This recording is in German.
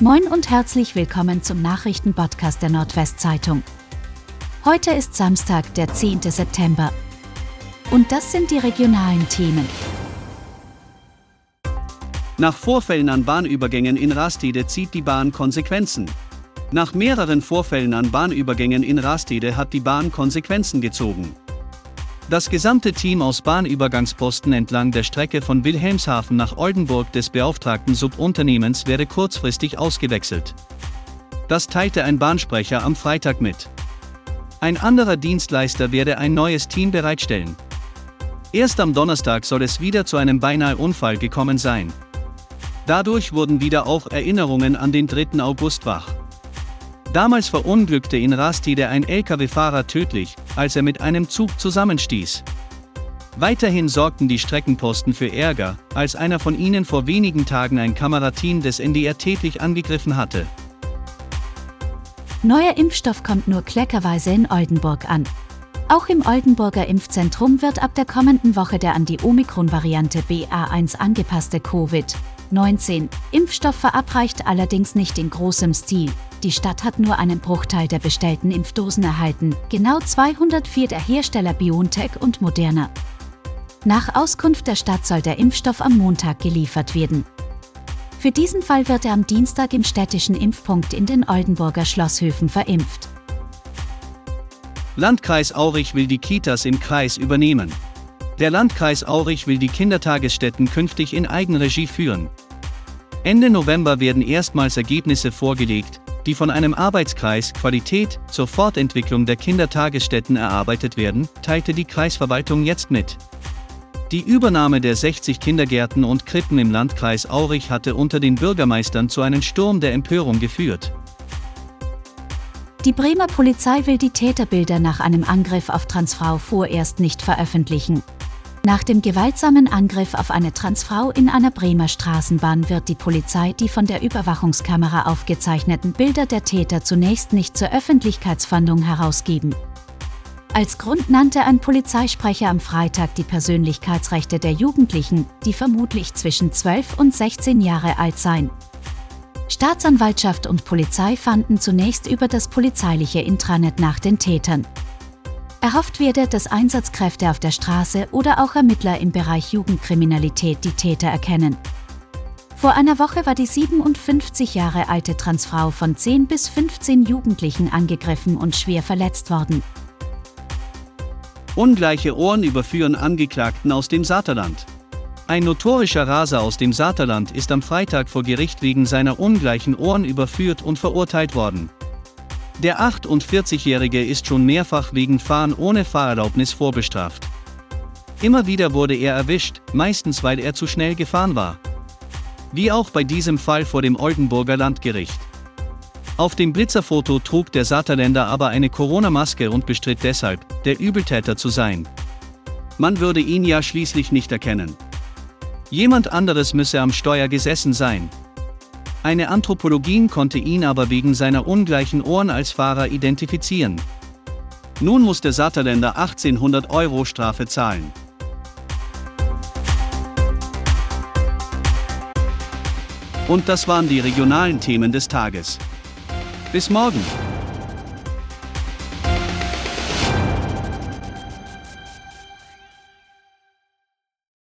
Moin und herzlich willkommen zum Nachrichtenpodcast der Nordwestzeitung. Heute ist Samstag, der 10. September. Und das sind die regionalen Themen. Nach Vorfällen an Bahnübergängen in Rastede zieht die Bahn Konsequenzen. Nach mehreren Vorfällen an Bahnübergängen in Rastede hat die Bahn Konsequenzen gezogen. Das gesamte Team aus Bahnübergangsposten entlang der Strecke von Wilhelmshaven nach Oldenburg des beauftragten Subunternehmens werde kurzfristig ausgewechselt. Das teilte ein Bahnsprecher am Freitag mit. Ein anderer Dienstleister werde ein neues Team bereitstellen. Erst am Donnerstag soll es wieder zu einem beinahe Unfall gekommen sein. Dadurch wurden wieder auch Erinnerungen an den 3. August wach. Damals verunglückte in Rastede ein Lkw-Fahrer tödlich, als er mit einem Zug zusammenstieß. Weiterhin sorgten die Streckenposten für Ärger, als einer von ihnen vor wenigen Tagen ein Kamerateam des NDR tätlich angegriffen hatte. Neuer Impfstoff kommt nur kleckerweise in Oldenburg an. Auch im Oldenburger Impfzentrum wird ab der kommenden Woche der an die Omikron-Variante BA1 angepasste Covid-19-Impfstoff verabreicht, allerdings nicht in großem Stil. Die Stadt hat nur einen Bruchteil der bestellten Impfdosen erhalten, genau 204 der Hersteller BioNTech und Moderna. Nach Auskunft der Stadt soll der Impfstoff am Montag geliefert werden. Für diesen Fall wird er am Dienstag im städtischen Impfpunkt in den Oldenburger Schlosshöfen verimpft. Landkreis Aurich will die Kitas im Kreis übernehmen. Der Landkreis Aurich will die Kindertagesstätten künftig in Eigenregie führen. Ende November werden erstmals Ergebnisse vorgelegt, die von einem Arbeitskreis Qualität zur Fortentwicklung der Kindertagesstätten erarbeitet werden, teilte die Kreisverwaltung jetzt mit. Die Übernahme der 60 Kindergärten und Krippen im Landkreis Aurich hatte unter den Bürgermeistern zu einem Sturm der Empörung geführt. Die Bremer Polizei will die Täterbilder nach einem Angriff auf Transfrau vorerst nicht veröffentlichen. Nach dem gewaltsamen Angriff auf eine Transfrau in einer Bremer Straßenbahn wird die Polizei die von der Überwachungskamera aufgezeichneten Bilder der Täter zunächst nicht zur Öffentlichkeitsfahndung herausgeben. Als Grund nannte ein Polizeisprecher am Freitag die Persönlichkeitsrechte der Jugendlichen, die vermutlich zwischen 12 und 16 Jahre alt seien. Staatsanwaltschaft und Polizei fanden zunächst über das polizeiliche Intranet nach den Tätern. Erhofft werde, dass Einsatzkräfte auf der Straße oder auch Ermittler im Bereich Jugendkriminalität die Täter erkennen. Vor einer Woche war die 57 Jahre alte Transfrau von 10 bis 15 Jugendlichen angegriffen und schwer verletzt worden. Ungleiche Ohren überführen Angeklagten aus dem Saterland. Ein notorischer Raser aus dem Saterland ist am Freitag vor Gericht wegen seiner ungleichen Ohren überführt und verurteilt worden. Der 48-Jährige ist schon mehrfach wegen Fahren ohne Fahrerlaubnis vorbestraft. Immer wieder wurde er erwischt, meistens weil er zu schnell gefahren war. Wie auch bei diesem Fall vor dem Oldenburger Landgericht. Auf dem Blitzerfoto trug der Saterländer aber eine Corona-Maske und bestritt deshalb, der Übeltäter zu sein. Man würde ihn ja schließlich nicht erkennen. Jemand anderes müsse am Steuer gesessen sein. Eine Anthropologin konnte ihn aber wegen seiner ungleichen Ohren als Fahrer identifizieren. Nun muss der Saterländer 1800 Euro Strafe zahlen. Und das waren die regionalen Themen des Tages. Bis morgen!